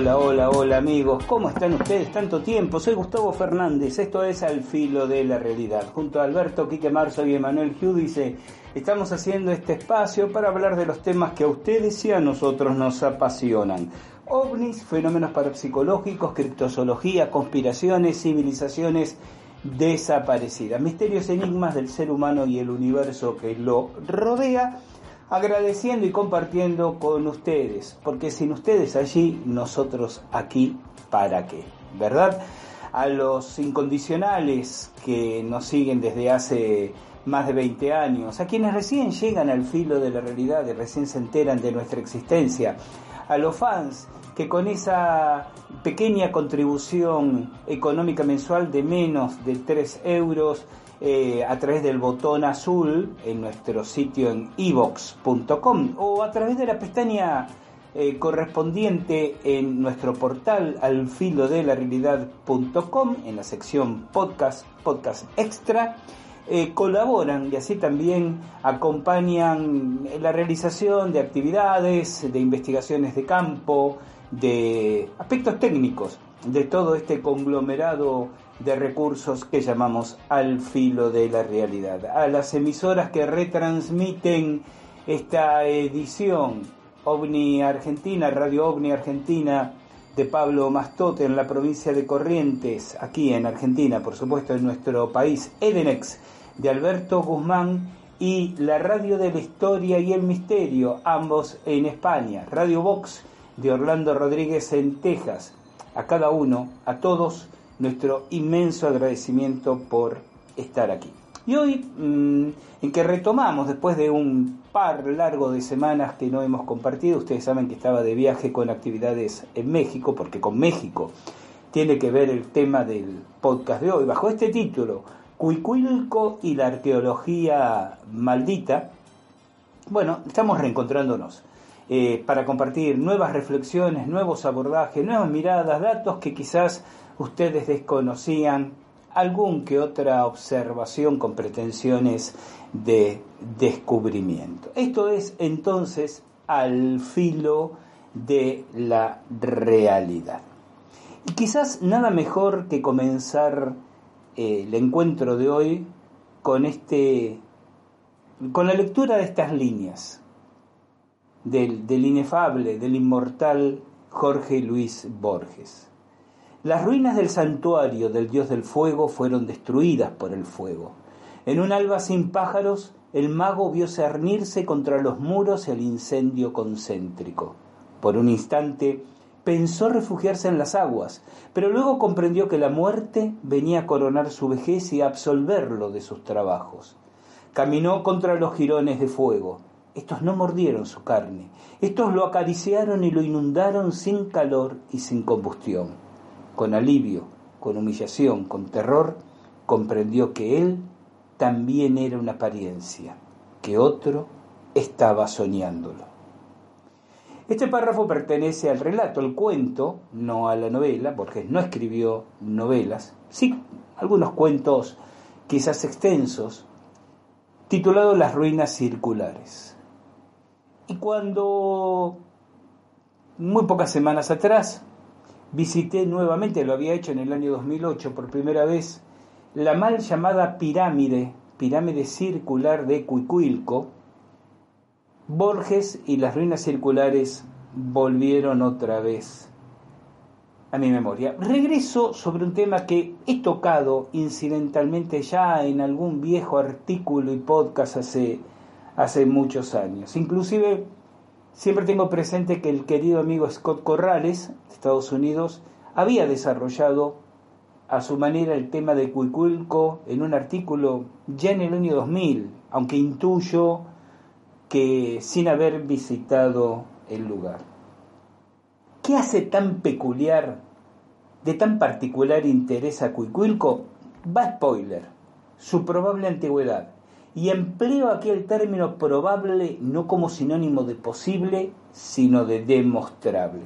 Hola, hola, hola amigos, ¿cómo están ustedes? Tanto tiempo, soy Gustavo Fernández, esto es Al Filo de la Realidad. Junto a Alberto, Quique Marzo y Emanuel Giudice, estamos haciendo este espacio para hablar de los temas que a ustedes y a nosotros nos apasionan. OVNIs, fenómenos parapsicológicos, criptozoología, conspiraciones, civilizaciones desaparecidas, misterios enigmas del ser humano y el universo que lo rodea agradeciendo y compartiendo con ustedes, porque sin ustedes allí, nosotros aquí, ¿para qué? ¿Verdad? A los incondicionales que nos siguen desde hace más de 20 años, a quienes recién llegan al filo de la realidad y recién se enteran de nuestra existencia, a los fans que con esa pequeña contribución económica mensual de menos de 3 euros eh, a través del botón azul en nuestro sitio en evox.com o a través de la pestaña eh, correspondiente en nuestro portal al de la realidad.com en la sección podcast, podcast extra. Eh, colaboran y así también acompañan la realización de actividades, de investigaciones de campo, de aspectos técnicos de todo este conglomerado de recursos que llamamos al filo de la realidad. A las emisoras que retransmiten esta edición, OVNI Argentina, Radio OVNI Argentina, de Pablo Mastote en la provincia de Corrientes, aquí en Argentina, por supuesto en nuestro país, Edenex, de Alberto Guzmán, y la Radio de la Historia y el Misterio, ambos en España, Radio Vox, de Orlando Rodríguez en Texas. A cada uno, a todos, nuestro inmenso agradecimiento por estar aquí. Y hoy, mm, en que retomamos, después de un par largo de semanas que no hemos compartido, ustedes saben que estaba de viaje con actividades en México, porque con México tiene que ver el tema del podcast de hoy, bajo este título, Cuicuilco y la arqueología maldita. Bueno, estamos reencontrándonos. Eh, para compartir nuevas reflexiones, nuevos abordajes, nuevas miradas, datos que quizás ustedes desconocían, algún que otra observación con pretensiones de descubrimiento. Esto es entonces al filo de la realidad. Y quizás nada mejor que comenzar eh, el encuentro de hoy con este con la lectura de estas líneas del, del inefable, del inmortal Jorge Luis Borges. Las ruinas del santuario del dios del fuego fueron destruidas por el fuego. En un alba sin pájaros, el mago vio cernirse contra los muros el incendio concéntrico. Por un instante pensó refugiarse en las aguas, pero luego comprendió que la muerte venía a coronar su vejez y a absolverlo de sus trabajos. Caminó contra los jirones de fuego, estos no mordieron su carne, estos lo acariciaron y lo inundaron sin calor y sin combustión. Con alivio, con humillación, con terror, comprendió que él también era una apariencia, que otro estaba soñándolo. Este párrafo pertenece al relato, al cuento, no a la novela, porque no escribió novelas, sí algunos cuentos quizás extensos, titulado Las ruinas circulares. Y cuando, muy pocas semanas atrás, visité nuevamente, lo había hecho en el año 2008 por primera vez, la mal llamada pirámide, pirámide circular de Cuicuilco, Borges y las ruinas circulares volvieron otra vez a mi memoria. Regreso sobre un tema que he tocado incidentalmente ya en algún viejo artículo y podcast hace, hace muchos años. Inclusive siempre tengo presente que el querido amigo Scott Corrales, de Estados Unidos, había desarrollado a su manera el tema de Cuiculco en un artículo ya en el año 2000, aunque intuyo que sin haber visitado el lugar. ¿Qué hace tan peculiar, de tan particular interés a Cuicuilco? Va spoiler, su probable antigüedad. Y empleo aquí el término probable no como sinónimo de posible, sino de demostrable.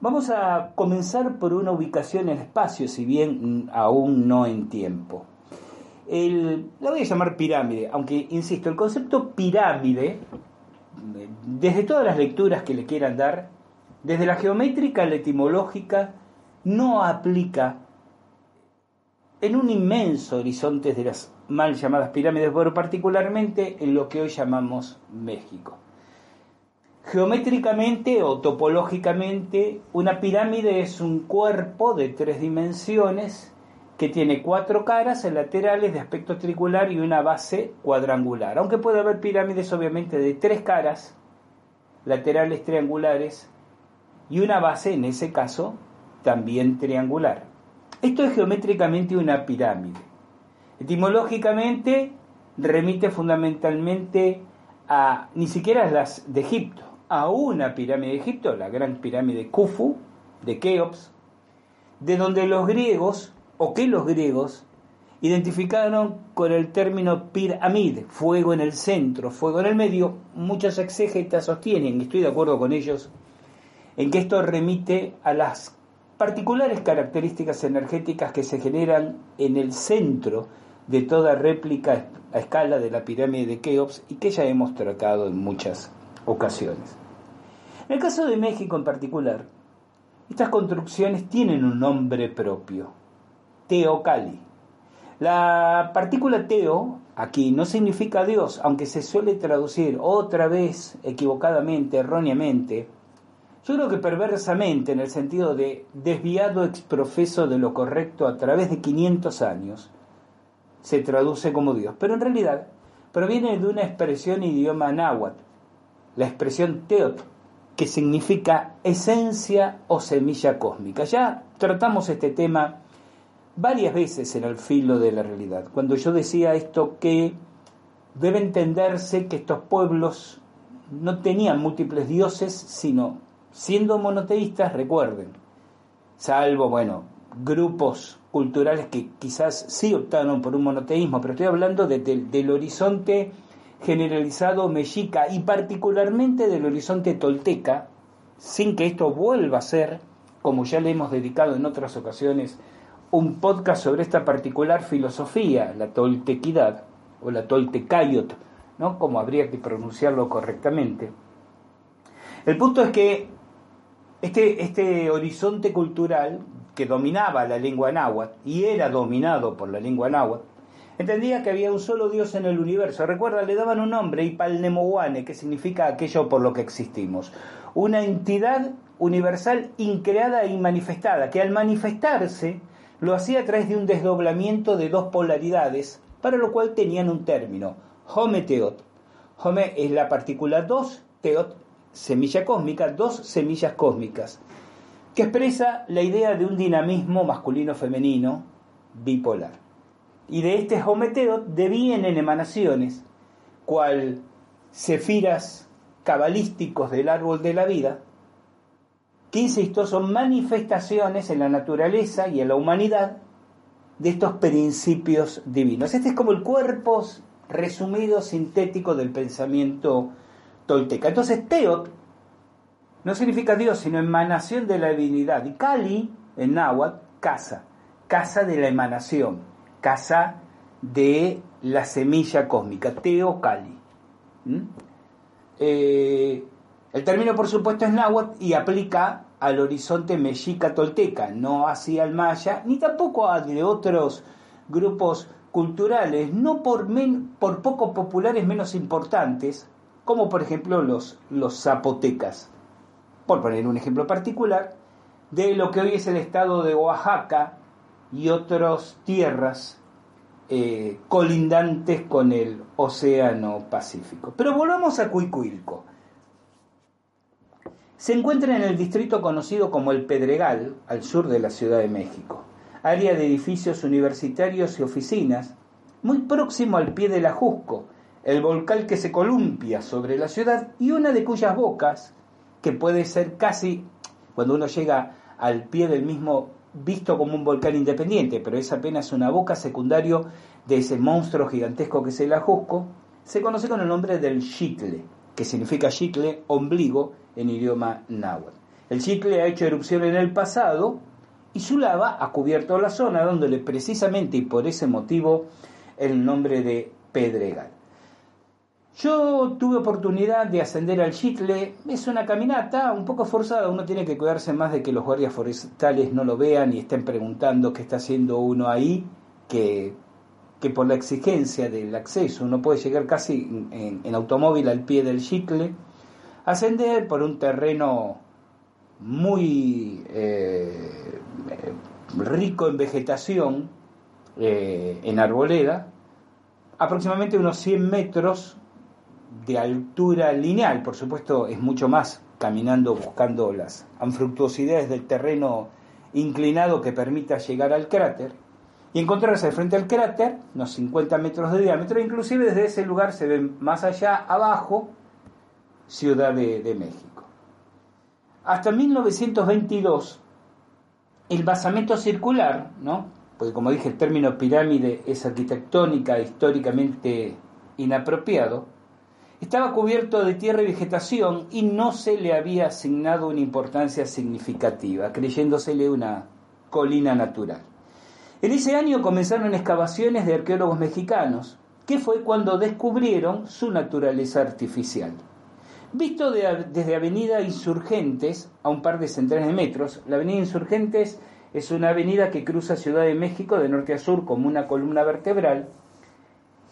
Vamos a comenzar por una ubicación en espacio, si bien aún no en tiempo el, la voy a llamar pirámide, aunque insisto, el concepto pirámide, desde todas las lecturas que le quieran dar, desde la geométrica a la etimológica, no aplica en un inmenso horizonte de las mal llamadas pirámides, pero particularmente en lo que hoy llamamos México. Geométricamente o topológicamente, una pirámide es un cuerpo de tres dimensiones que tiene cuatro caras laterales de aspecto triangular y una base cuadrangular. Aunque puede haber pirámides obviamente de tres caras laterales triangulares y una base, en ese caso, también triangular. Esto es geométricamente una pirámide. Etimológicamente remite fundamentalmente a ni siquiera las de Egipto, a una pirámide de Egipto, la gran pirámide Khufu de Keops, de donde los griegos o que los griegos identificaron con el término piramid, fuego en el centro, fuego en el medio. Muchos exégetas sostienen, y estoy de acuerdo con ellos, en que esto remite a las particulares características energéticas que se generan en el centro de toda réplica a escala de la pirámide de Keops y que ya hemos tratado en muchas ocasiones. En el caso de México en particular, estas construcciones tienen un nombre propio, teocali. La partícula teo aquí no significa Dios, aunque se suele traducir otra vez equivocadamente, erróneamente. Yo creo que perversamente, en el sentido de desviado exprofeso de lo correcto a través de 500 años, se traduce como Dios. Pero en realidad proviene de una expresión idioma náhuatl, la expresión teot, que significa esencia o semilla cósmica. Ya tratamos este tema varias veces en el filo de la realidad. Cuando yo decía esto que debe entenderse que estos pueblos no tenían múltiples dioses, sino siendo monoteístas, recuerden, salvo, bueno, grupos culturales que quizás sí optaron por un monoteísmo, pero estoy hablando del horizonte generalizado mexica y particularmente del horizonte tolteca, sin que esto vuelva a ser, como ya le hemos dedicado en otras ocasiones, un podcast sobre esta particular filosofía, la toltequidad o la toltecayot, ¿no? como habría que pronunciarlo correctamente. El punto es que este, este horizonte cultural que dominaba la lengua náhuatl y era dominado por la lengua náhuatl, entendía que había un solo Dios en el universo. Recuerda, le daban un nombre, Ipalnemohuane, que significa aquello por lo que existimos. Una entidad universal increada e manifestada, que al manifestarse lo hacía a través de un desdoblamiento de dos polaridades, para lo cual tenían un término, home-teot. Home es la partícula 2, teot, semilla cósmica, dos semillas cósmicas, que expresa la idea de un dinamismo masculino-femenino bipolar. Y de este home-teot devienen emanaciones, cual sefiras cabalísticos del árbol de la vida, que insisto, son manifestaciones en la naturaleza y en la humanidad de estos principios divinos. Este es como el cuerpo resumido, sintético del pensamiento tolteca. Entonces, Teot no significa Dios, sino emanación de la divinidad. Y Kali, en náhuatl, casa, casa de la emanación, casa de la semilla cósmica, Teo Kali. ¿Mm? Eh, el término, por supuesto, es náhuatl y aplica al horizonte mexica tolteca, no hacia el maya, ni tampoco a de otros grupos culturales, no por, por poco populares menos importantes, como por ejemplo los zapotecas. Por poner un ejemplo particular, de lo que hoy es el estado de Oaxaca y otras tierras eh, colindantes con el Océano Pacífico. Pero volvamos a Cuicuilco. Se encuentra en el distrito conocido como El Pedregal, al sur de la Ciudad de México, área de edificios universitarios y oficinas, muy próximo al pie del Ajusco, el volcán que se columpia sobre la ciudad y una de cuyas bocas, que puede ser casi, cuando uno llega al pie del mismo, visto como un volcán independiente, pero es apenas una boca secundario de ese monstruo gigantesco que es el Ajusco, se conoce con el nombre del Chicle, que significa chicle, ombligo, en idioma náhuatl. El chicle ha hecho erupción en el pasado y su lava ha cubierto la zona, dándole precisamente y por ese motivo el nombre de Pedregal. Yo tuve oportunidad de ascender al chicle, es una caminata un poco forzada, uno tiene que cuidarse más de que los guardias forestales no lo vean y estén preguntando qué está haciendo uno ahí, que, que por la exigencia del acceso. Uno puede llegar casi en, automóvil al pie del chicle ascender por un terreno muy eh, rico en vegetación, eh, en arboleda, aproximadamente unos 100 metros de altura lineal, por supuesto es mucho más caminando buscando las anfructuosidades del terreno inclinado que permita llegar al cráter y encontrarse frente al cráter, unos 50 metros de diámetro, inclusive desde ese lugar se ve más allá abajo Ciudad de, México. Hasta 1922, el basamento circular, ¿no? porque como dije, el término pirámide es arquitectónica, históricamente inapropiado, estaba cubierto de tierra y vegetación y no se le había asignado una importancia significativa, creyéndosele una colina natural. En ese año comenzaron excavaciones de arqueólogos mexicanos, que fue cuando descubrieron su naturaleza artificial. Visto desde Avenida Insurgentes, a un par de centenares de metros, la Avenida Insurgentes es una avenida que cruza Ciudad de México de norte a sur como una columna vertebral.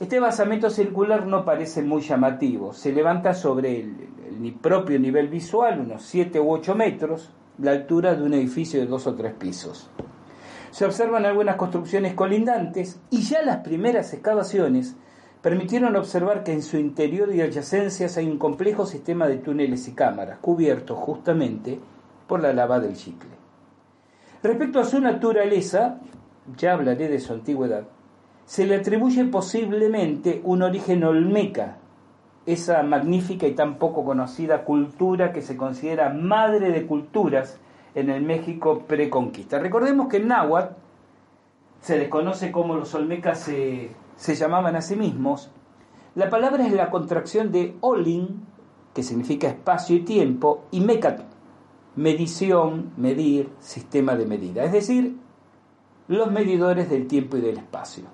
Este basamento circular no parece muy llamativo, se levanta sobre el, propio nivel visual, unos 7 u 8 metros, la altura de un edificio de dos o tres pisos. Se observan algunas construcciones colindantes y ya las primeras excavaciones permitieron observar que en su interior y adyacencias hay un complejo sistema de túneles y cámaras, cubiertos justamente por la lava del chicle. Respecto a su naturaleza, ya hablaré de su antigüedad, se le atribuye posiblemente un origen olmeca, esa magnífica y tan poco conocida cultura que se considera madre de culturas en el México preconquista. Recordemos que en náhuatl se desconoce cómo los olmecas se se llamaban a sí mismos, la palabra es la contracción de Olin, que significa espacio y tiempo, y Mecat, medición, medir, sistema de medida, es decir, los medidores del tiempo y del espacio.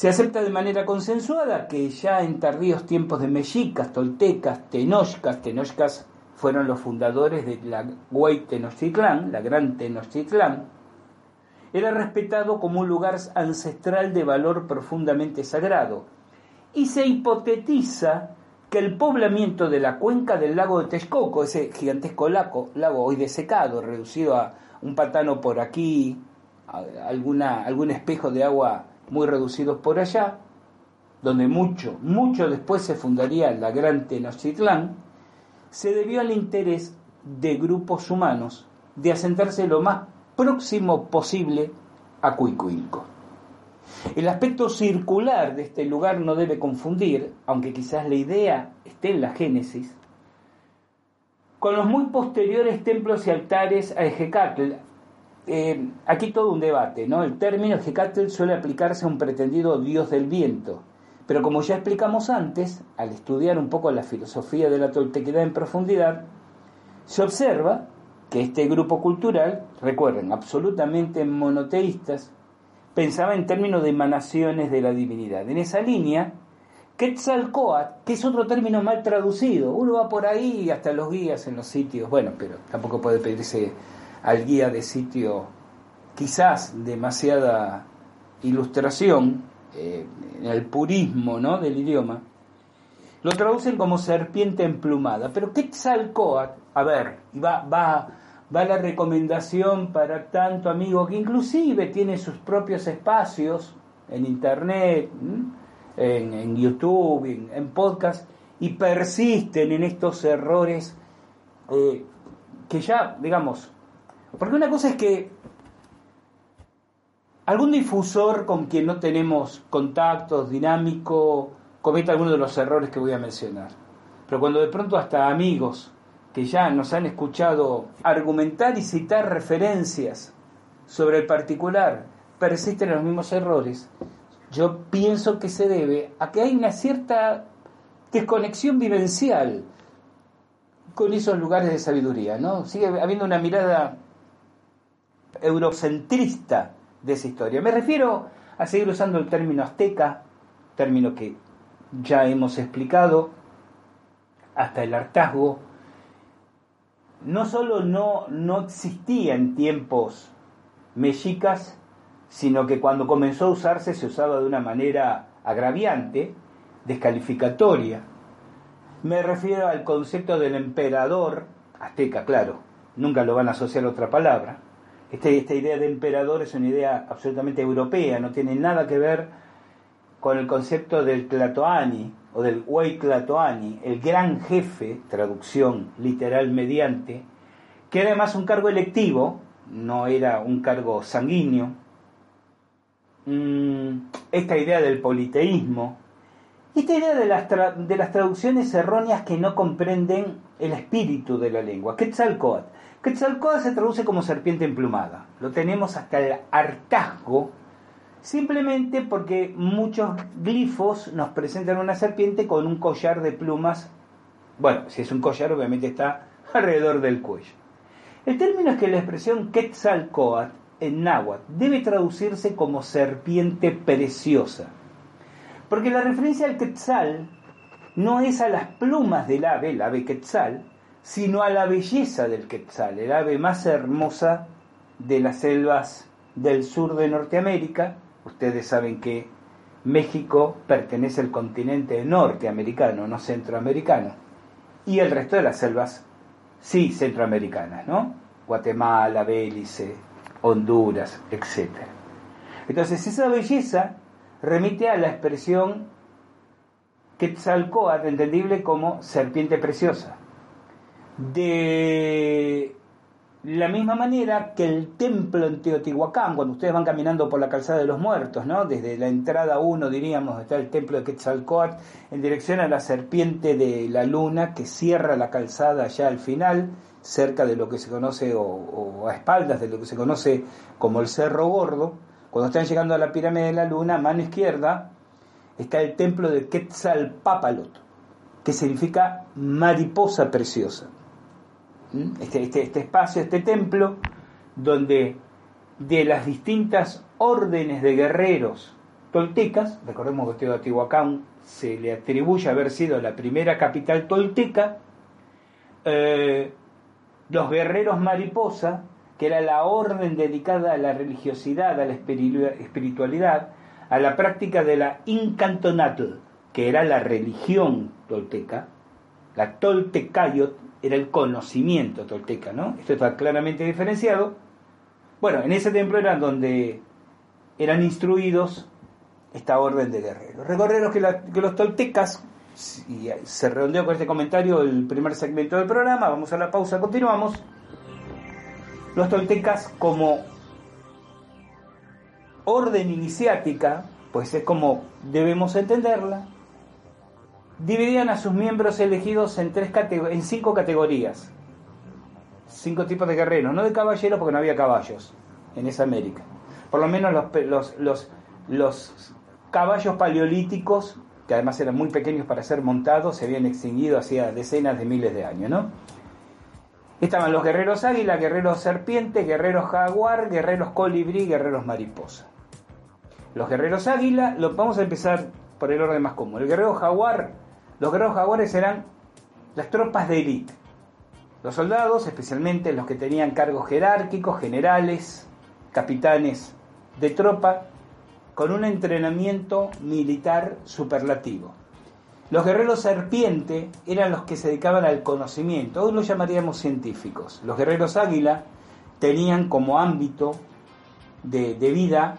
Se acepta de manera consensuada que ya en tardíos tiempos de mexicas, toltecas, tenochcas, tenochcas fueron los fundadores de la Huey Tenochtitlán, la gran Tenochtitlán, era respetado como un lugar ancestral de valor profundamente sagrado. Y se hipotetiza que el poblamiento de la cuenca del lago de Texcoco, ese gigantesco lago, lago hoy desecado, reducido a un pantano por aquí, alguna, algún espejo de agua muy reducidos por allá, donde mucho, mucho después se fundaría la gran Tenochtitlán, se debió al interés de grupos humanos de asentarse lo más próximo posible a Cuicuilco. El aspecto circular de este lugar no debe confundir, aunque quizás la idea esté en la Génesis, con los muy posteriores templos y altares a Ejecatl. Eh, aquí todo un debate, ¿no? El término Ejecatl suele aplicarse a un pretendido dios del viento, pero como ya explicamos antes, al estudiar un poco la filosofía de la toltequidad en profundidad, se observa que este grupo cultural, recuerden, absolutamente monoteístas, pensaba en términos de emanaciones de la divinidad. En esa línea, Quetzalcoatl, que es otro término mal traducido, uno va por ahí hasta los guías en los sitios, bueno, pero tampoco puede pedirse al guía de sitio quizás demasiada ilustración eh, en el purismo ¿no? del idioma, lo traducen como serpiente emplumada, pero Quetzalcoatl, a ver, va, va va la recomendación para tanto amigo que inclusive tiene sus propios espacios en internet, en, YouTube, en, podcast, y persisten en estos errores eh, que ya, digamos, porque una cosa es que algún difusor con quien no tenemos contactos dinámico cometa alguno de los errores que voy a mencionar. Pero cuando de pronto hasta amigos que ya nos han escuchado argumentar y citar referencias sobre el particular persisten los mismos errores, yo pienso que se debe a que hay una cierta desconexión vivencial con esos lugares de sabiduría, ¿no? Sigue habiendo una mirada eurocentrista de esa historia. Me refiero a seguir usando el término azteca, término que ya hemos explicado, hasta el hartazgo, no solo no, no existía en tiempos mexicas, sino que cuando comenzó a usarse se usaba de una manera agraviante, descalificatoria. Me refiero al concepto del emperador, azteca, claro, nunca lo van a asociar a otra palabra. Este, esta idea de emperador es una idea absolutamente europea, no tiene nada que ver con el concepto del Tlatoani, o del Tlatoani, el gran jefe, traducción literal mediante, que era además un cargo electivo, no era un cargo sanguíneo. Mm, esta idea del politeísmo, esta idea de las, de las traducciones erróneas que no comprenden el espíritu de la lengua. Quetzalcoatl. Quetzalcoatl se traduce como serpiente emplumada. Lo tenemos hasta el hartazgo simplemente porque muchos glifos nos presentan una serpiente con un collar de plumas. Bueno, si es un collar, obviamente está alrededor del cuello. El término es que la expresión Quetzalcoatl en náhuatl debe traducirse como serpiente preciosa, porque la referencia al Quetzal no es a las plumas del ave, el ave Quetzal, sino a la belleza del Quetzal, el ave más hermosa de las selvas del sur de Norteamérica, Ustedes saben que México pertenece al continente norteamericano, no centroamericano. Y el resto de las selvas, sí, centroamericanas, ¿no? Guatemala, Belice, Honduras, etc. Entonces, esa belleza remite a la expresión Quetzalcoatl, entendible como serpiente preciosa. De la misma manera que el templo en Teotihuacán, cuando ustedes van caminando por la calzada de los muertos, ¿no? desde la entrada 1 diríamos, está el templo de Quetzalcoatl, en dirección a la serpiente de la luna que cierra la calzada ya al final, cerca de lo que se conoce, o, a espaldas de lo que se conoce como el Cerro Gordo. Cuando están llegando a la pirámide de la luna, a mano izquierda, está el templo de Quetzalpápalot, que significa mariposa preciosa. Este, este, este, espacio, este templo, donde de las distintas órdenes de guerreros toltecas, recordemos que Teotihuacán se le atribuye haber sido la primera capital tolteca, eh, los guerreros mariposa, que era la orden dedicada a la religiosidad, a la espiritualidad, a la práctica de la incantonatl, que era la religión tolteca, la toltecayot, era el conocimiento tolteca, ¿no? Esto está claramente diferenciado. Bueno, en ese templo era donde eran instruidos esta orden de guerreros. Recorreros que, que los toltecas, y se redondeó con este comentario el primer segmento del programa, vamos a la pausa, continuamos. Los toltecas como orden iniciática, pues es como debemos entenderla, dividían a sus miembros elegidos en, tres en cinco categorías. Cinco tipos de guerreros, no de caballeros porque no había caballos en esa América. Por lo menos los, los, los, caballos paleolíticos, que además eran muy pequeños para ser montados, se habían extinguido hacía decenas de miles de años, ¿no? Estaban los guerreros águila, guerreros serpiente, guerreros jaguar, guerreros colibrí, guerreros mariposa. Los guerreros águila, lo, vamos a empezar por el orden más común. El guerrero jaguar los guerreros jaguares eran las tropas de élite. Los soldados, especialmente los que tenían cargos jerárquicos, generales, capitanes de tropa, con un entrenamiento militar superlativo. Los guerreros serpiente eran los que se dedicaban al conocimiento, hoy los llamaríamos científicos. Los guerreros águila tenían como ámbito de, de vida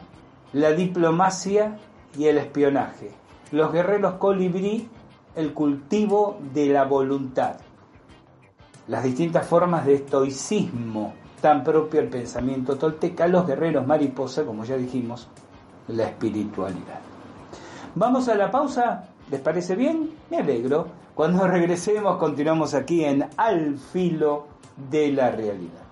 la diplomacia y el espionaje. Los guerreros colibrí el cultivo de la voluntad, las distintas formas de estoicismo tan propio al pensamiento tolteca, los guerreros mariposa, como ya dijimos, la espiritualidad. Vamos a la pausa, ¿les parece bien? Me alegro. Cuando regresemos continuamos aquí en Al filo de la realidad.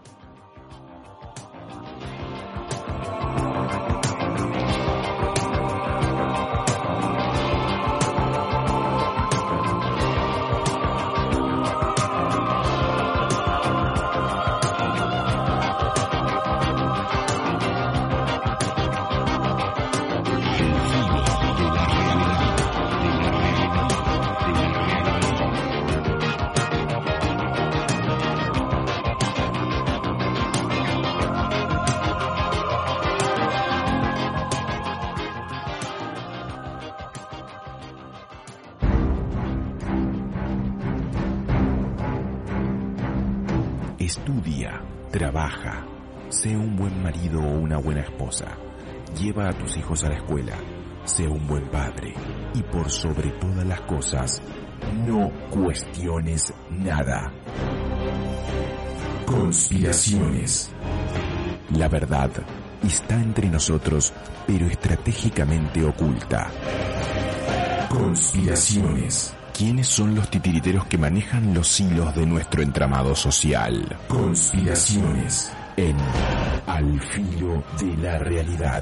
Lleva a tus hijos a la escuela. Sé un buen padre. Y por sobre todas las cosas, no cuestiones nada. Conspiraciones. La verdad está entre nosotros, pero estratégicamente oculta. Conspiraciones. ¿Quiénes son los titiriteros que manejan los hilos de nuestro entramado social? Conspiraciones en Al filo de la realidad.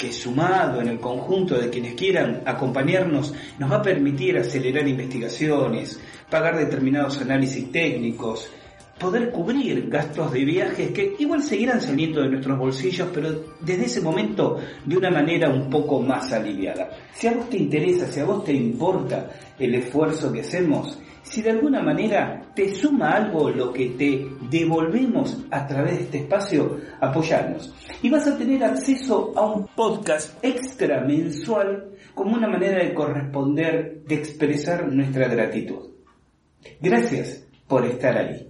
que sumado en el conjunto de quienes quieran acompañarnos nos va a permitir acelerar investigaciones, pagar determinados análisis técnicos, poder cubrir gastos de viajes que igual seguirán saliendo de nuestros bolsillos, pero desde ese momento de una manera un poco más aliviada. Si a vos te interesa, si a vos te importa el esfuerzo que hacemos, si de alguna manera te suma algo lo que te devolvemos a través de este espacio, apoyarnos. Y vas a tener acceso a un podcast extra mensual como una manera de corresponder, de expresar nuestra gratitud. Gracias por estar ahí.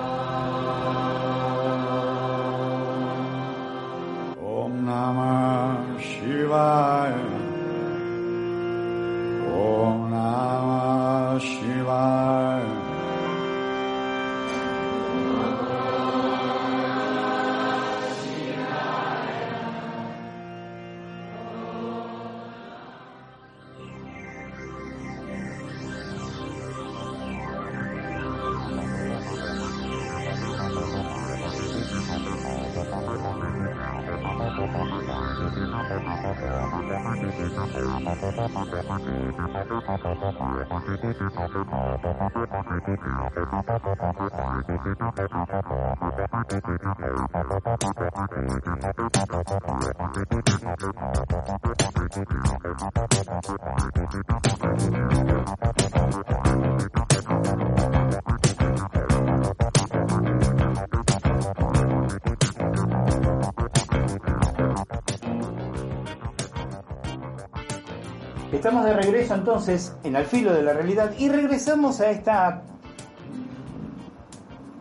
Estamos de regreso entonces en Al filo de la realidad y regresamos a esta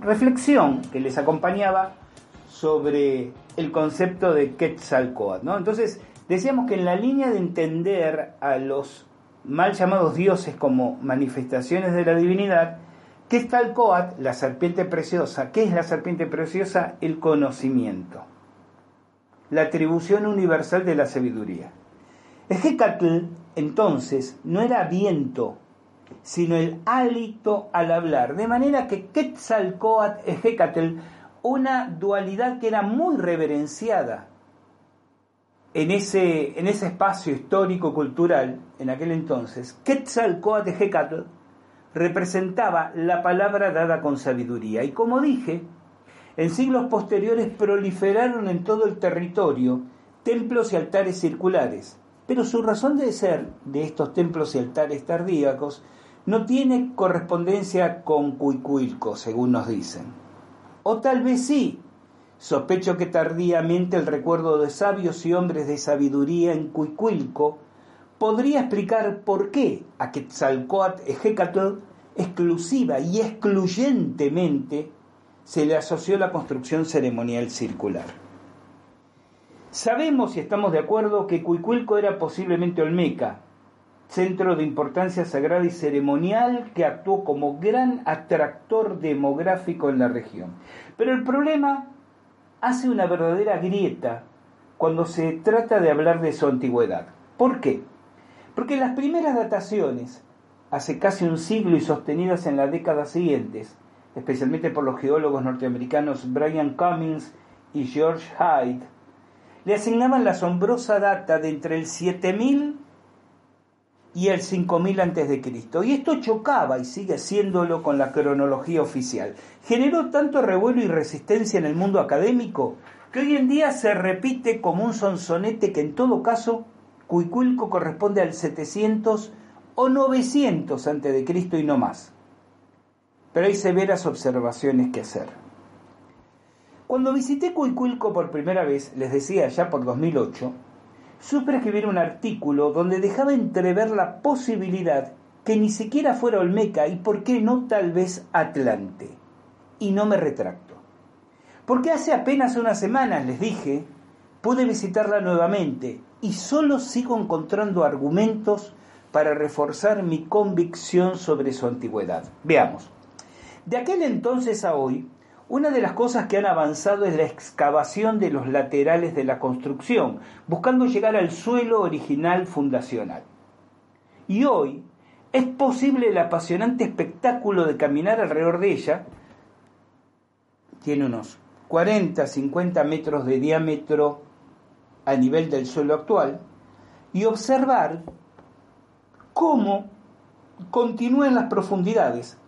reflexión que les acompañaba sobre el concepto de Quetzalcoatl, ¿no? Entonces, decíamos que en la línea de entender a los mal llamados dioses como manifestaciones de la divinidad, Quetzalcoatl, la serpiente preciosa, ¿qué es la serpiente preciosa? El conocimiento, la atribución universal de la sabiduría. Ejecatl, entonces, no era viento, sino el hálito al hablar. De manera que Quetzalcoatl, Ejecatl, una dualidad que era muy reverenciada en ese, en ese espacio histórico-cultural en aquel entonces, Quetzalcoatl, Ejecatl, representaba la palabra dada con sabiduría. Y como dije, en siglos posteriores proliferaron en todo el territorio templos y altares circulares, pero su razón de ser de estos templos y altares tardíacos no tiene correspondencia con Cuicuilco, según nos dicen. O tal vez sí. Sospecho que tardíamente el recuerdo de sabios y hombres de sabiduría en Cuicuilco podría explicar por qué a Quetzalcoatl Ejecatl exclusiva y excluyentemente se le asoció la construcción ceremonial circular. Sabemos y estamos de acuerdo que Cuicuilco era posiblemente Olmeca, centro de importancia sagrada y ceremonial que actuó como gran atractor demográfico en la región. Pero el problema hace una verdadera grieta cuando se trata de hablar de su antigüedad. ¿Por qué? Porque las primeras dataciones, hace casi un siglo y sostenidas en las décadas siguientes, especialmente por los geólogos norteamericanos Brian Cummings y George Hyde, le asignaban la asombrosa data de entre el 7000 y el 5000 antes de Cristo. Y esto chocaba y sigue haciéndolo con la cronología oficial. Generó tanto revuelo y resistencia en el mundo académico que hoy en día se repite como un sonsonete que en todo caso Cuiculco corresponde al 700 o 900 antes de Cristo y no más. Pero hay severas observaciones que hacer. Cuando visité Cuicuilco por primera vez, les decía ya por 2008, supe escribir un artículo donde dejaba entrever la posibilidad que ni siquiera fuera Olmeca y por qué no tal vez Atlante. Y no me retracto. Porque hace apenas unas semanas les dije, pude visitarla nuevamente y solo sigo encontrando argumentos para reforzar mi convicción sobre su antigüedad. Veamos. De aquel entonces a hoy, una de las cosas que han avanzado es la excavación de los laterales de la construcción, buscando llegar al suelo original fundacional. Y hoy es posible el apasionante espectáculo de caminar alrededor de ella. Tiene unos 40, 50 metros de diámetro a nivel del suelo actual y observar cómo continúan las profundidades,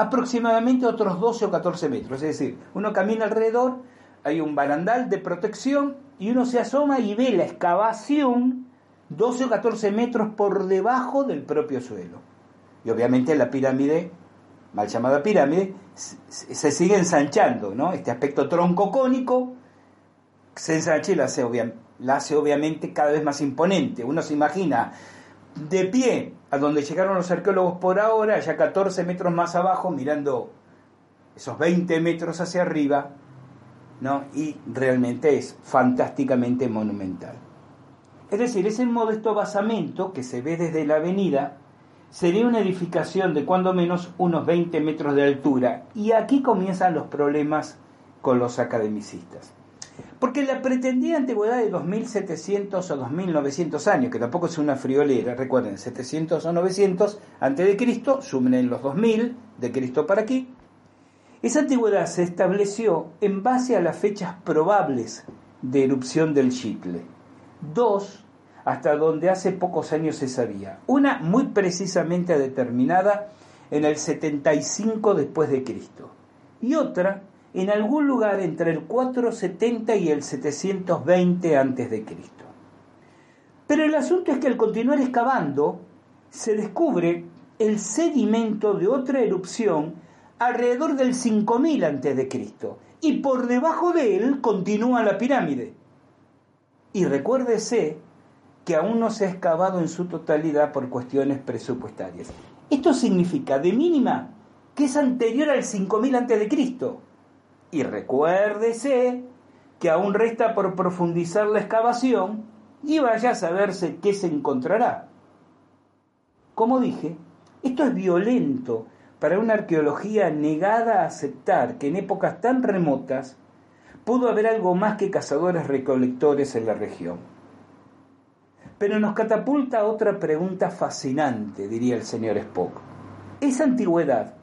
aproximadamente otros 12 o 14 metros. Es decir, uno camina alrededor, hay un barandal de protección y uno se asoma y ve la excavación 12 o 14 metros por debajo del propio suelo. Y obviamente la pirámide mal llamada pirámide, se sigue ensanchando, ¿no? Este aspecto troncocónico se ensancha y la hace obviamente cada vez más imponente. Uno se imagina de pie a donde llegaron los arqueólogos por ahora, ya 14 metros más abajo, mirando esos 20 metros hacia arriba, ¿no? Y realmente es fantásticamente monumental. Es decir, ese modesto basamento que se ve desde la avenida sería una edificación de cuando menos unos 20 metros de altura. Y aquí comienzan los problemas con los academicistas. Porque la pretendida antigüedad de 2700 o 2900 años, que tampoco es una friolera, recuerden, 700 o 900 antes de Cristo, sumen en los 2000 de Cristo para aquí, esa antigüedad se estableció en base a las fechas probables de erupción del Chitle. Dos hasta donde hace pocos años se sabía. Una muy precisamente determinada en el 75 después de Cristo y otra en algún lugar entre el 470 y el 720 antes de Cristo. Pero el asunto es que al continuar excavando se descubre el sedimento de otra erupción alrededor del 5000 antes de Cristo y por debajo de él continúa la pirámide. Y recuérdese que aún no se ha excavado en su totalidad por cuestiones presupuestarias. Esto significa, de mínima, que es anterior al 5000 a.C. Y recuérdese que aún resta por profundizar la excavación y vaya a saberse qué se encontrará. Como dije, esto es violento para una arqueología negada a aceptar que en épocas tan remotas pudo haber algo más que cazadores recolectores en la región. Pero nos catapulta a otra pregunta fascinante, diría el señor Spock. Esa antigüedad,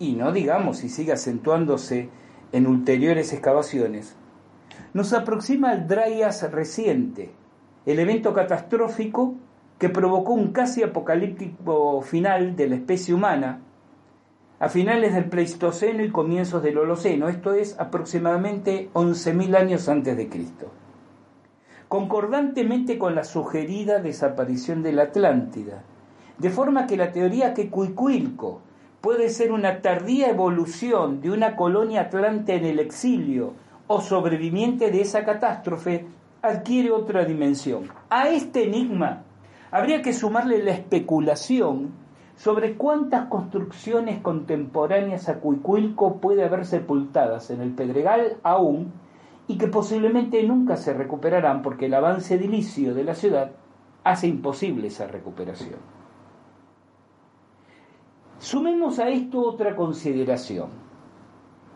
y no digamos si sigue acentuándose en ulteriores excavaciones, nos aproxima al Dryas reciente, el evento catastrófico que provocó un casi apocalíptico final de la especie humana a finales del Pleistoceno y comienzos del Holoceno, esto es aproximadamente 11.000 años antes de Cristo concordantemente con la sugerida desaparición de la Atlántida, de forma que la teoría que Cuicuilco puede ser una tardía evolución de una colonia atlante en el exilio o sobreviviente de esa catástrofe adquiere otra dimensión. A este enigma habría que sumarle la especulación sobre cuántas construcciones contemporáneas a Cuicuilco puede haber sepultadas en el Pedregal aún y que posiblemente nunca se recuperarán porque el avance edilicio de la ciudad hace imposible esa recuperación. Sumemos a esto otra consideración.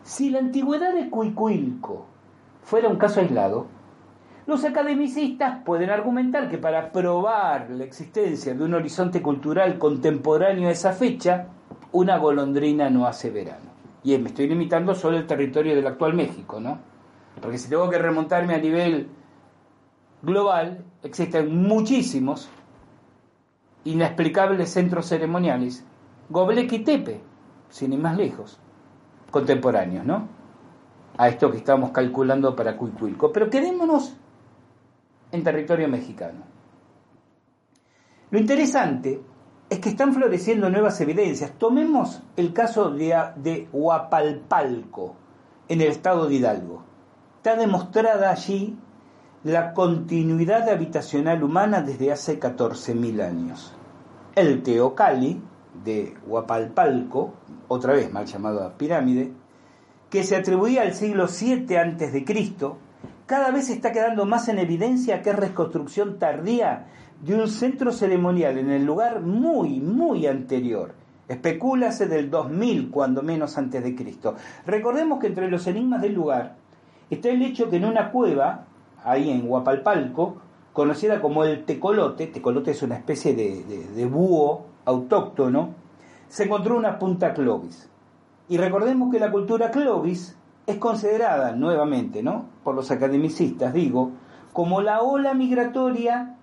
Si la antigüedad de Cuicuilco fuera un caso aislado, los academicistas pueden argumentar que para probar la existencia de un horizonte cultural contemporáneo a esa fecha, una golondrina no hace verano. Y me estoy limitando solo al territorio del actual México, ¿no? Porque si tengo que remontarme a nivel global, existen muchísimos inexplicables centros ceremoniales, Gobleque y Tepe, sin ir más lejos, contemporáneos, ¿no? A esto que estamos calculando para Cuicuilco. Pero quedémonos en territorio mexicano. Lo interesante es que están floreciendo nuevas evidencias. Tomemos el caso de, de Huapalpalco, en el estado de Hidalgo. Está demostrada allí la continuidad habitacional humana desde hace 14.000 años. El Teocali de Huapalpalco, otra vez mal llamado pirámide, que se atribuía al siglo VII a.C., cada vez está quedando más en evidencia que es reconstrucción tardía de un centro ceremonial en el lugar muy, muy anterior. Especúlase del 2000, cuando menos antes de Cristo. Recordemos que entre los enigmas del lugar está el hecho que en una cueva, ahí en Huapalpalco, conocida como el tecolote, tecolote es una especie de, de búho autóctono, se encontró una punta clovis. Y recordemos que la cultura clovis es considerada nuevamente, ¿no? Por los academicistas, digo, como la ola migratoria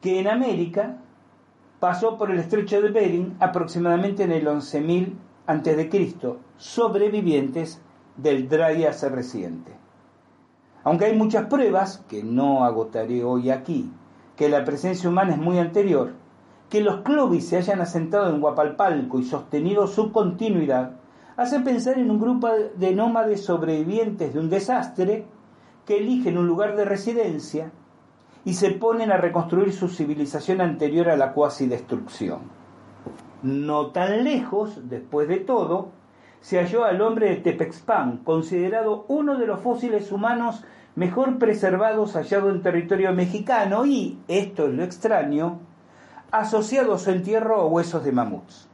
que en América pasó por el estrecho de Bering aproximadamente en el 11.000 a.C., sobrevivientes del Dryas reciente. Aunque hay muchas pruebas, que no agotaré hoy aquí, que la presencia humana es muy anterior, que los Clovis se hayan asentado en Guapalpalco y sostenido su continuidad, hace pensar en un grupo de nómades sobrevivientes de un desastre que eligen un lugar de residencia y se ponen a reconstruir su civilización anterior a la cuasi destrucción. No tan lejos, después de todo, se halló al hombre de Tepexpan, considerado uno de los fósiles humanos mejor preservados hallado en territorio mexicano y, esto es lo extraño, asociado a su entierro a huesos de mamuts.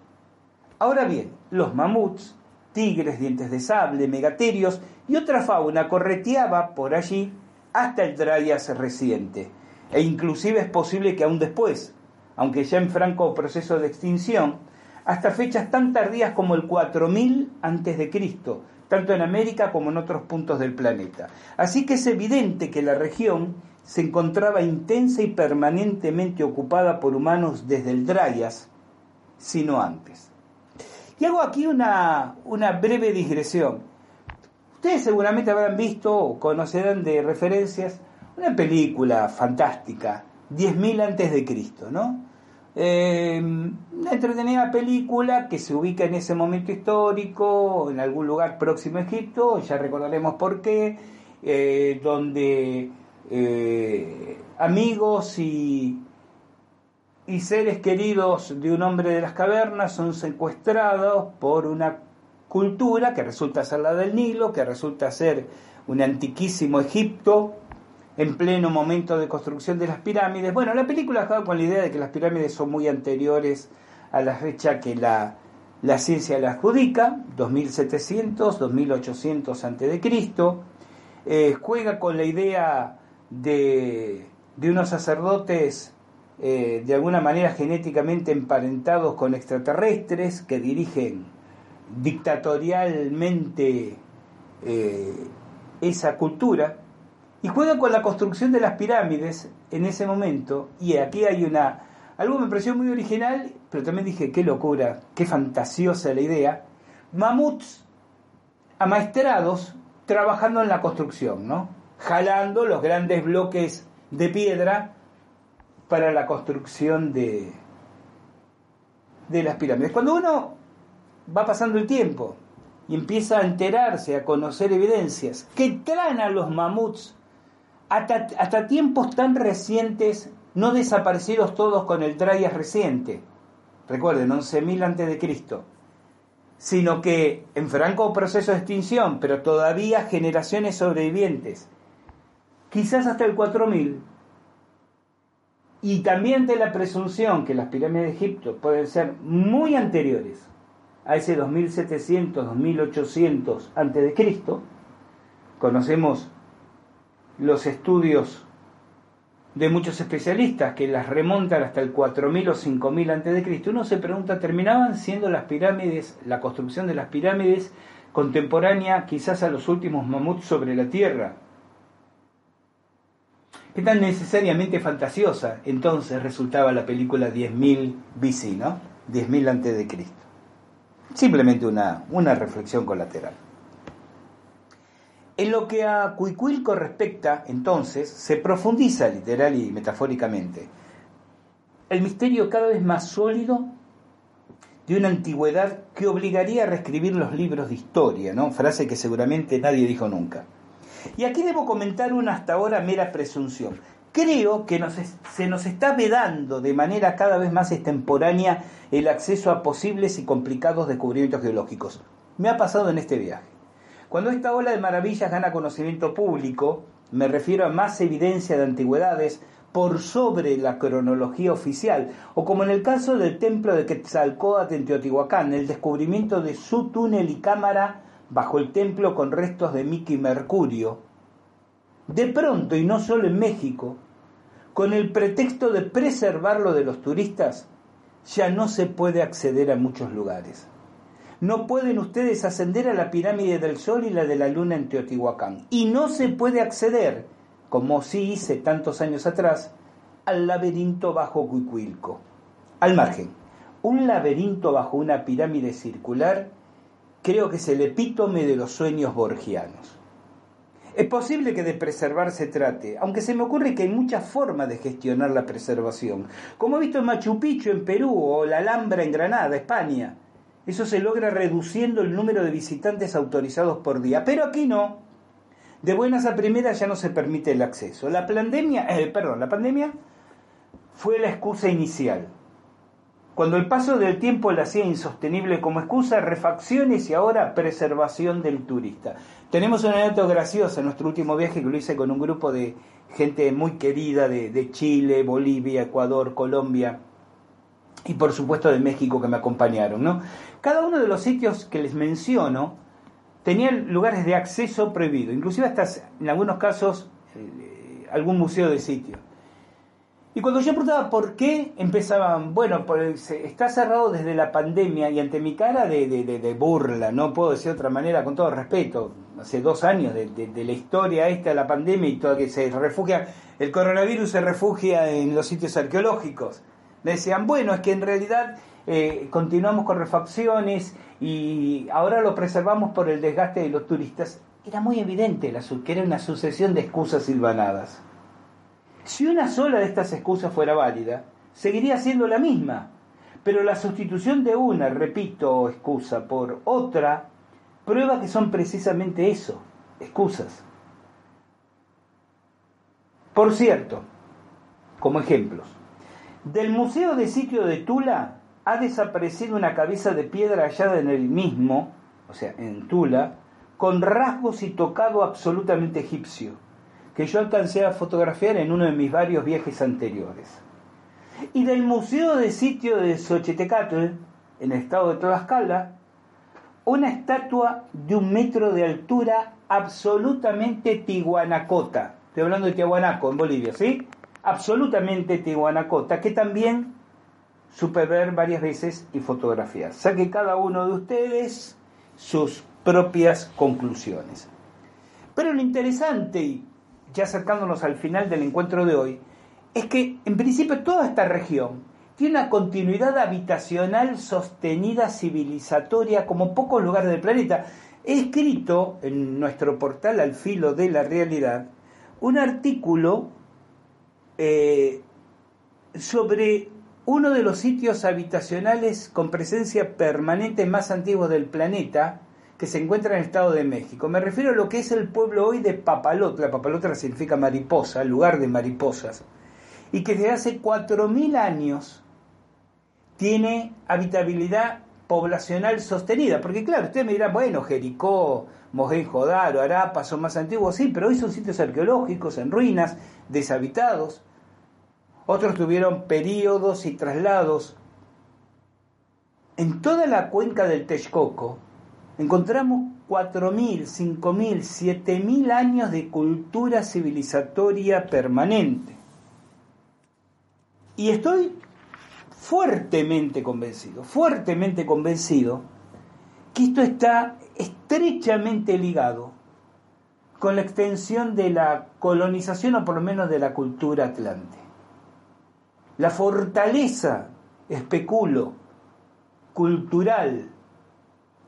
Ahora bien, los mamuts, tigres, dientes de sable, megaterios y otra fauna correteaba por allí hasta el Dryas reciente, e inclusive es posible que aún después, aunque ya en franco proceso de extinción, hasta fechas tan tardías como el 4000 a.C., tanto en América como en otros puntos del planeta. Así que es evidente que la región se encontraba intensa y permanentemente ocupada por humanos desde el Dryas, sino antes. Y hago aquí una, una breve digresión. Ustedes seguramente habrán visto o conocerán de referencias una película fantástica, 10.000 antes de Cristo, ¿no? Eh, una entretenida película que se ubica en ese momento histórico, en algún lugar próximo a Egipto, ya recordaremos por qué, eh, donde eh, amigos y, y seres queridos de un hombre de las cavernas son secuestrados por una cultura que resulta ser la del Nilo, que resulta ser un antiquísimo Egipto, en pleno momento de construcción de las pirámides. Bueno, la película juega con la idea de que las pirámides son muy anteriores a la fecha que la, la ciencia la adjudica, 2700, 2800 a.C. Eh, juega con la idea de, de unos sacerdotes eh, de alguna manera genéticamente emparentados con extraterrestres que dirigen dictatorialmente eh, esa cultura y juega con la construcción de las pirámides en ese momento, y aquí hay una... Algo me pareció muy original, pero también dije, qué locura, qué fantasiosa la idea. Mamuts amaestrados trabajando en la construcción, ¿no? Jalando los grandes bloques de piedra para la construcción de, de las pirámides. Cuando uno va pasando el tiempo y empieza a enterarse, a conocer evidencias que traen a los mamuts hasta, tiempos tan recientes, no desaparecidos todos con el Trias reciente, recuerden, 11.000 antes de Cristo, sino que en franco proceso de extinción, pero todavía generaciones sobrevivientes, quizás hasta el 4000, y también de la presunción que las pirámides de Egipto pueden ser muy anteriores a ese 2700, 2800 antes de Cristo, conocemos los estudios de muchos especialistas que las remontan hasta el 4000 o 5000 antes de Cristo, uno se pregunta, ¿terminaban siendo las pirámides, la construcción de las pirámides contemporánea quizás a los últimos mamuts sobre la Tierra? ¿Qué tan necesariamente fantasiosa entonces resultaba la película 10.000 BC, ¿no? 10.000 antes de Cristo. Simplemente una, una reflexión colateral. En lo que a Cuicuilco respecta, entonces, se profundiza literal y metafóricamente. el misterio cada vez más sólido de una antigüedad que obligaría a reescribir los libros de historia, ¿no? Frase que seguramente nadie dijo nunca. Y aquí debo comentar una hasta ahora mera presunción. Creo que se nos está vedando de manera cada vez más extemporánea el acceso a posibles y complicados descubrimientos geológicos. Me ha pasado en este viaje. Cuando esta ola de maravillas gana conocimiento público, me refiero a más evidencia de antigüedades, por sobre la cronología oficial, o como en el caso del templo de Quetzalcóatl en Teotihuacán, el descubrimiento de su túnel y cámara bajo el templo con restos de Mickey Mercurio. De pronto, y no solo en México, con el pretexto de preservarlo de los turistas, ya no se puede acceder a muchos lugares. No pueden ustedes ascender a la pirámide del Sol y la de la Luna en Teotihuacán. Y no se puede acceder como sí hice tantos años atrás, al laberinto bajo Cuicuilco. Al margen, un laberinto bajo una pirámide circular creo que es el epítome de los sueños borgianos. Es posible que de preservar se trate, aunque se me ocurre que hay muchas formas de gestionar la preservación, como he visto en Machu Picchu en Perú o la Alhambra en Granada, España. Eso se logra reduciendo el número de visitantes autorizados por día, pero aquí no. De buenas a primeras ya no se permite el acceso. La pandemia, eh, perdón, la pandemia fue la excusa inicial. Cuando el paso del tiempo la hacía insostenible como excusa, refacciones y ahora preservación del turista. Tenemos una anécdota graciosa en nuestro último viaje que lo hice con un grupo de gente muy querida de, Chile, Bolivia, Ecuador, Colombia y por supuesto de México que me acompañaron. ¿no? Cada uno de los sitios que les menciono tenían lugares de acceso prohibido, inclusive hasta en algunos casos eh, algún museo de sitio. Y cuando yo preguntaba por qué, empezaban, bueno, está cerrado desde la pandemia y ante mi cara de, de, burla, no puedo decir de otra manera, con todo respeto, hace dos años de, la historia esta de la pandemia y todo que se refugia, el coronavirus se refugia en los sitios arqueológicos. Me decían, bueno, es que en realidad eh, continuamos con refacciones y ahora lo preservamos por el desgaste de los turistas, era muy evidente la, que era una sucesión de excusas silvanadas. Si una sola de estas excusas fuera válida, seguiría siendo la misma, pero la sustitución de una, repito, excusa por otra, prueba que son precisamente eso, excusas. Por cierto, como ejemplos, del Museo de Sitio de Tula ha desaparecido una cabeza de piedra hallada en el mismo, o sea, en Tula, con rasgos y tocado absolutamente egipcio, que yo alcancé a fotografiar en uno de mis varios viajes anteriores. Y del Museo de Sitio de Xochitecatl, en el estado de Tlaxcala, una estatua de un metro de altura absolutamente tihuanacota. Estoy hablando de Tiahuanaco, en Bolivia, ¿sí? Absolutamente tihuanacota, que también supe ver varias veces y fotografiar. Saque cada uno de ustedes sus propias conclusiones. Pero lo interesante, y ya acercándonos al final del encuentro de hoy, es que en principio toda esta región tiene una continuidad habitacional sostenida civilizatoria como pocos lugares del planeta. He escrito en nuestro portal Al Filo de la Realidad un artículo eh, sobre uno de los sitios habitacionales con presencia permanente más antiguos del planeta, que se encuentra en el Estado de México. Me refiero a lo que es el pueblo hoy de Papalotla. Papalotla significa mariposa, lugar de mariposas. Y que desde hace 4.000 años tiene habitabilidad poblacional sostenida. Porque claro, usted me dirá, bueno, Jericó, Mohenjo-Daro, Arapa son más antiguos, sí, pero hoy son sitios arqueológicos en ruinas, deshabitados. Otros tuvieron periodos y traslados. En toda la cuenca del Texcoco encontramos 4.000, 5.000, 7.000 años de cultura civilizatoria permanente. Y estoy fuertemente convencido, fuertemente convencido que esto está estrechamente ligado con la extensión de la colonización o por lo menos de la cultura atlante. La fortaleza, especulo, cultural,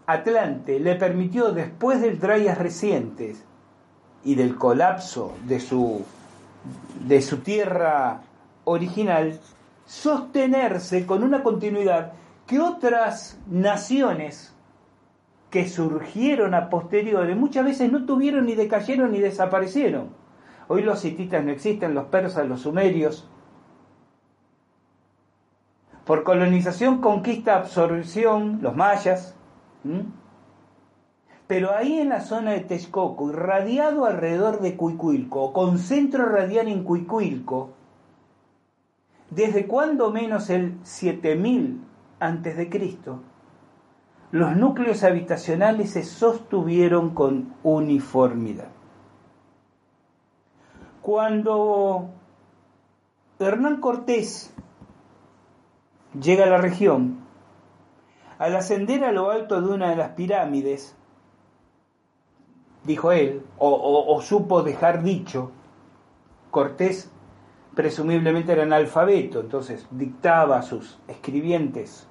Atlante le permitió después del Dryas recientes y del colapso de su, de su tierra original sostenerse con una continuidad que otras naciones que surgieron a posteriores muchas veces no tuvieron ni decayeron ni desaparecieron. Hoy los hititas no existen, los persas, los sumerios. Por colonización, conquista, absorción, los mayas. Pero ahí en la zona de Texcoco, irradiado alrededor de Cuicuilco, con centro radial en Cuicuilco, desde cuando menos el 7000 antes de Cristo, los núcleos habitacionales se sostuvieron con uniformidad. Cuando Hernán Cortés llega a la región, al ascender a lo alto de una de las pirámides, dijo él, o, supo dejar dicho, Cortés presumiblemente era analfabeto, entonces dictaba a sus escribientes,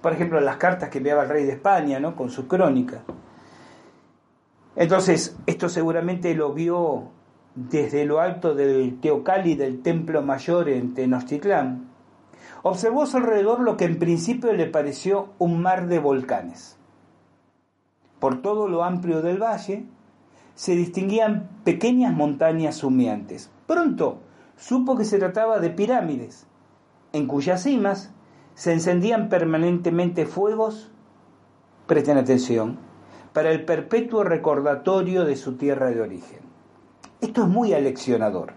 por ejemplo, las cartas que enviaba el rey de España, ¿no? con su crónica. Entonces, esto seguramente lo vio desde lo alto del Teocali del Templo Mayor en Tenochtitlán. Observó a su alrededor lo que en principio le pareció un mar de volcanes. Por todo lo amplio del valle se distinguían pequeñas montañas humeantes. Pronto supo que se trataba de pirámides, en cuyas cimas se encendían permanentemente fuegos, presten atención, para el perpetuo recordatorio de su tierra de origen. Esto es muy aleccionador.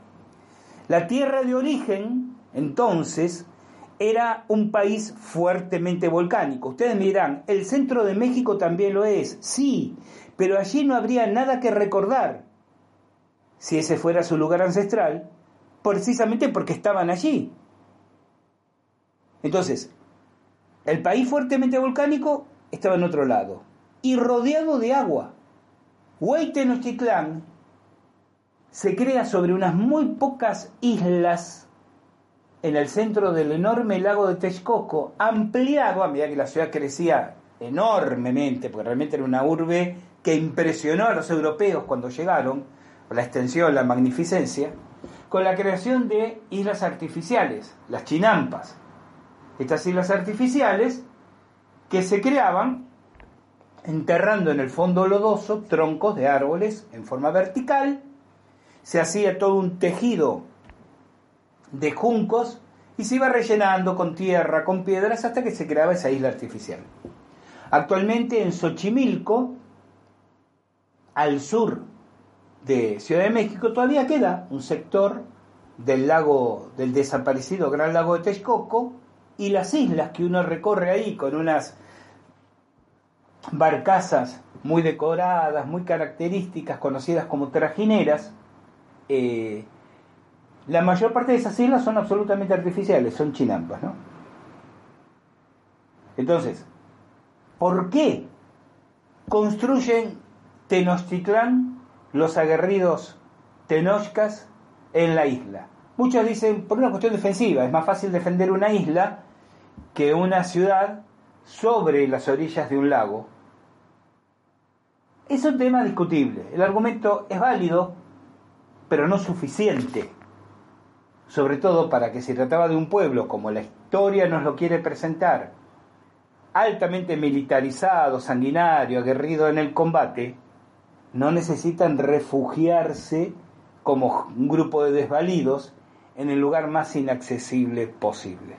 La tierra de origen, entonces, era un país fuertemente volcánico. Ustedes me dirán, el centro de México también lo es, sí, pero allí no habría nada que recordar si ese fuera su lugar ancestral, precisamente porque estaban allí. Entonces, el país fuertemente volcánico estaba en otro lado y rodeado de agua. Huaytenochtitlán se crea sobre unas muy pocas islas en el centro del enorme lago de Texcoco, ampliado a medida que la ciudad crecía enormemente, porque realmente era una urbe que impresionó a los europeos cuando llegaron, la extensión, la magnificencia, con la creación de islas artificiales, las chinampas. Estas islas artificiales que se creaban enterrando en el fondo lodoso troncos de árboles en forma vertical, se hacía todo un tejido de juncos y se iba rellenando con tierra, con piedras, hasta que se creaba esa isla artificial. Actualmente en Xochimilco al sur de Ciudad de México todavía queda un sector del lago, del desaparecido Gran Lago de Texcoco y las islas que uno recorre ahí con unas barcazas muy decoradas, muy características, conocidas como trajineras. Eh, la mayor parte de esas islas son absolutamente artificiales, son chinampas, ¿no? Entonces, ¿por qué construyen Tenochtitlán, los aguerridos tenochcas en la isla. Muchos dicen por una cuestión defensiva, es más fácil defender una isla que una ciudad sobre las orillas de un lago. Es un tema discutible. El argumento es válido, pero no suficiente. Sobre todo para que se trataba de un pueblo, como la historia nos lo quiere presentar, altamente militarizado, sanguinario, aguerrido en el combate, no necesitan refugiarse como un grupo de desvalidos en el lugar más inaccesible posible.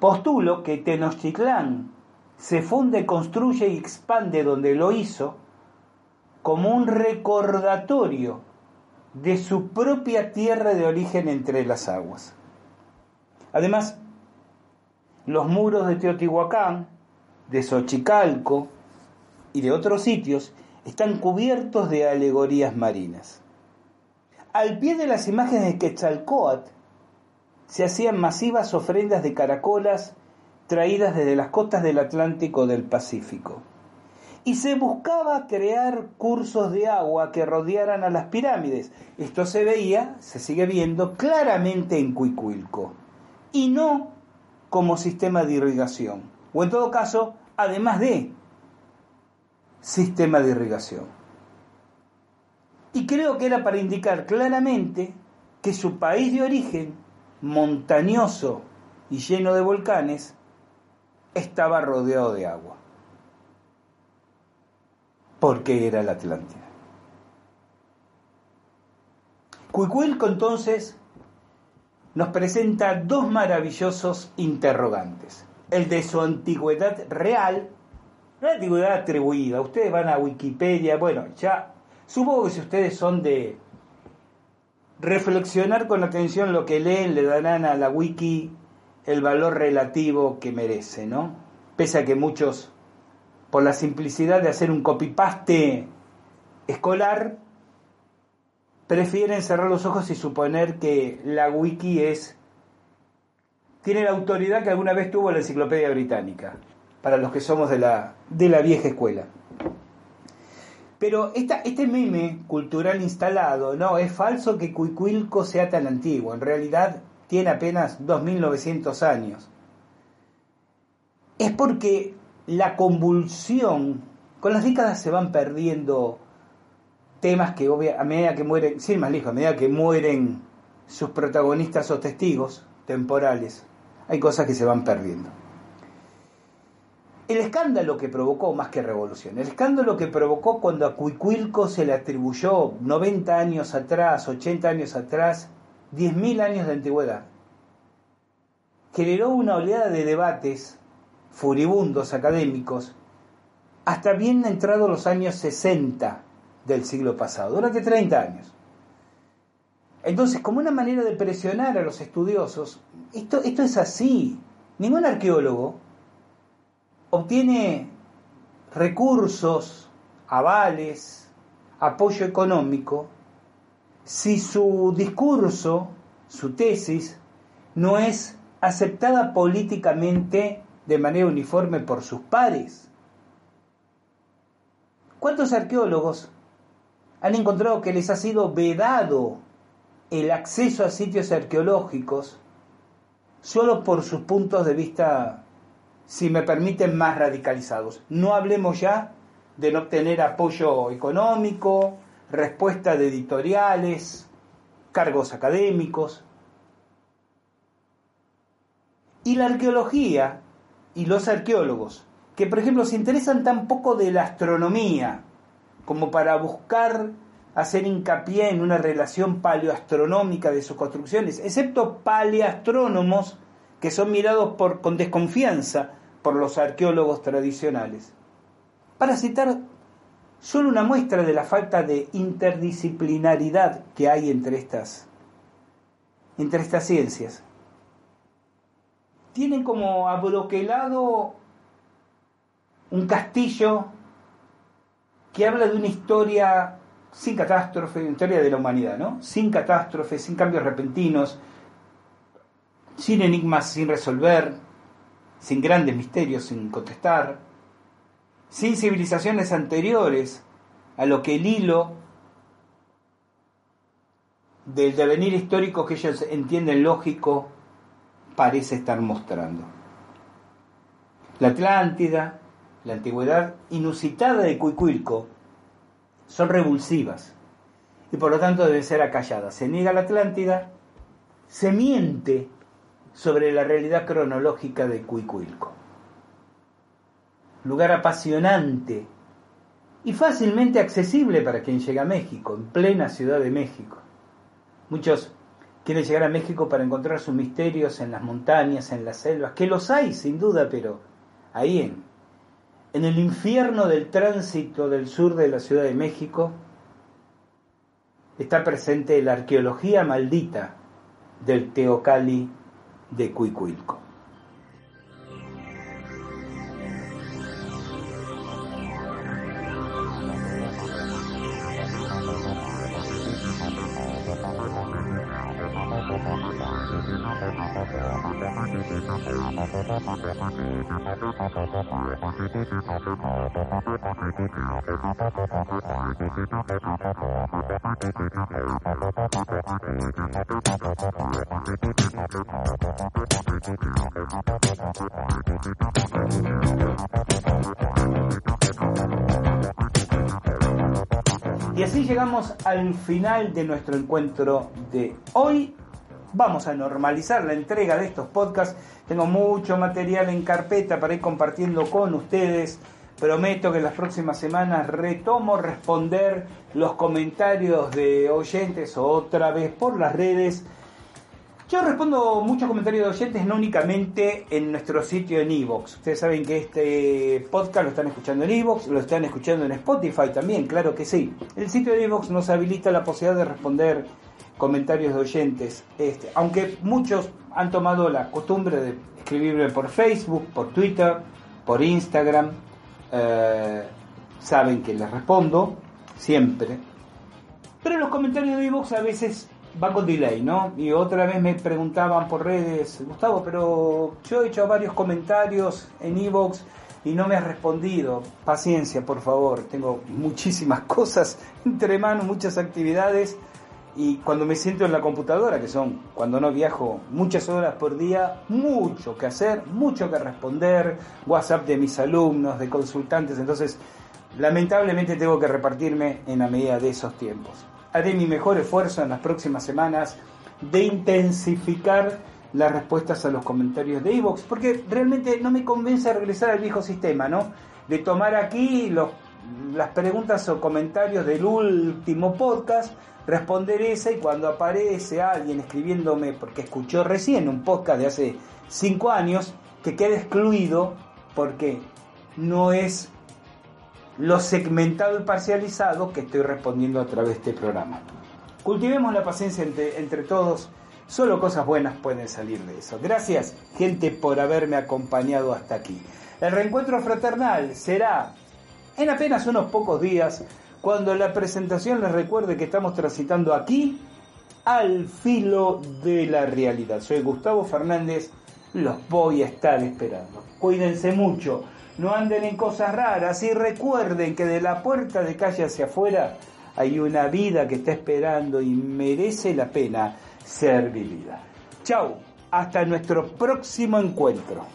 Postulo que Tenochtitlán se funde, construye y expande donde lo hizo como un recordatorio de su propia tierra de origen entre las aguas. Además, los muros de Teotihuacán, de Xochicalco y de otros sitios están cubiertos de alegorías marinas. Al pie de las imágenes de Quetzalcoatl se hacían masivas ofrendas de caracolas traídas desde las costas del Atlántico del Pacífico. Y se buscaba crear cursos de agua que rodearan a las pirámides. Esto se veía, se sigue viendo claramente en Cuicuilco. Y no como sistema de irrigación. O en todo caso, además de sistema de irrigación. Y creo que era para indicar claramente que su país de origen, montañoso y lleno de volcanes, estaba rodeado de agua. Porque era la Atlántida. Cuicuilco entonces nos presenta dos maravillosos interrogantes. El de su antigüedad real, la antigüedad atribuida. Ustedes van a Wikipedia, bueno, ya supongo que si ustedes son de reflexionar con atención lo que leen, le darán a la wiki el valor relativo que merece, ¿no? Pese a que muchos, por la simplicidad de hacer un copy-paste escolar, prefieren cerrar los ojos y suponer que la wiki es tiene la autoridad que alguna vez tuvo la enciclopedia británica, para los que somos de la, de la vieja escuela. Pero este meme cultural instalado, no, es falso que Cuicuilco sea tan antiguo, en realidad tiene apenas 2.900 años. Es porque la convulsión, con las décadas se van perdiendo temas que a medida que mueren, sin más lejos, a medida que mueren sus protagonistas o testigos temporales, hay cosas que se van perdiendo. El escándalo que provocó, más que revolución, el escándalo que provocó cuando a Cuicuilco se le atribuyó 90 años atrás, 80 años atrás, 10.000 años de antigüedad, generó una oleada de debates furibundos académicos hasta bien entrados los años 60 del siglo pasado, durante 30 años. Entonces, como una manera de presionar a los estudiosos, esto, esto es así. Ningún arqueólogo obtiene recursos, avales, apoyo económico, si su discurso, su tesis, no es aceptada políticamente de manera uniforme por sus pares. ¿Cuántos arqueólogos han encontrado que les ha sido vedado el acceso a sitios arqueológicos solo por sus puntos de vista, si me permiten, más radicalizados. No hablemos ya de no obtener apoyo económico, respuesta de editoriales, cargos académicos. Y la arqueología y los arqueólogos, que por ejemplo se interesan tan poco de la astronomía, como para buscar hacer hincapié en una relación paleoastronómica de sus construcciones, excepto paleastrónomos que son mirados con desconfianza por los arqueólogos tradicionales. Para citar solo una muestra de la falta de interdisciplinaridad que hay entre estas, entre estas ciencias. Tienen como abroquelado un castillo que habla de una historia sin catástrofe, una historia de la humanidad, ¿no? Sin catástrofe, sin cambios repentinos, sin enigmas sin resolver, sin grandes misterios sin contestar, sin civilizaciones anteriores a lo que el hilo del devenir histórico que ellos entienden lógico parece estar mostrando. La Atlántida, la antigüedad inusitada de Cuicuilco son revulsivas y por lo tanto deben ser acalladas. Se niega la Atlántida, se miente sobre la realidad cronológica de Cuicuilco. Lugar apasionante y fácilmente accesible para quien llega a México, en plena Ciudad de México. Muchos quieren llegar a México para encontrar sus misterios en las montañas, en las selvas, que los hay sin duda, pero ahí en en el infierno del tránsito del sur de la Ciudad de México está presente la arqueología maldita del Teocali de Cuicuilco. Y así llegamos al final de nuestro encuentro de hoy vamos a normalizar la entrega de estos podcasts. Tengo mucho material en carpeta para ir compartiendo con ustedes. Prometo que en las próximas semanas retomo responder los comentarios de oyentes otra vez por las redes. Yo respondo muchos comentarios de oyentes, no únicamente en nuestro sitio en Evox. Ustedes saben que este podcast lo están escuchando en Evox, lo están escuchando en Spotify también, claro que sí. El sitio de Evox nos habilita la posibilidad de responder comentarios de oyentes. Este, aunque muchos han tomado la costumbre de escribirme por Facebook, por Twitter, por Instagram, eh, saben que les respondo siempre. Pero los comentarios de Evox a veces van con delay, ¿no? Y otra vez me preguntaban por redes, Gustavo, pero yo he hecho varios comentarios en Evox y no me has respondido. Paciencia, por favor. Tengo muchísimas cosas entre manos, muchas actividades y cuando me siento en la computadora, que son cuando no viajo muchas horas por día, mucho que hacer, mucho que responder, WhatsApp de mis alumnos, de consultantes, entonces lamentablemente tengo que repartirme en la medida de esos tiempos. Haré mi mejor esfuerzo en las próximas semanas de intensificar las respuestas a los comentarios de Evox, porque realmente no me convence regresar al viejo sistema, ¿no? De tomar aquí las preguntas o comentarios del último podcast, responder esa y cuando aparece alguien escribiéndome porque escuchó recién un podcast de hace cinco años, que quede excluido porque no es lo segmentado y parcializado que estoy respondiendo a través de este programa. Cultivemos la paciencia entre, entre todos, solo cosas buenas pueden salir de eso. Gracias, gente, por haberme acompañado hasta aquí. El reencuentro fraternal será en apenas unos pocos días cuando la presentación les recuerde que estamos transitando aquí al filo de la realidad. Soy Gustavo Fernández, los voy a estar esperando. Cuídense mucho, no anden en cosas raras y recuerden que de la puerta de calle hacia afuera hay una vida que está esperando y merece la pena ser vivida. Chau, hasta nuestro próximo encuentro.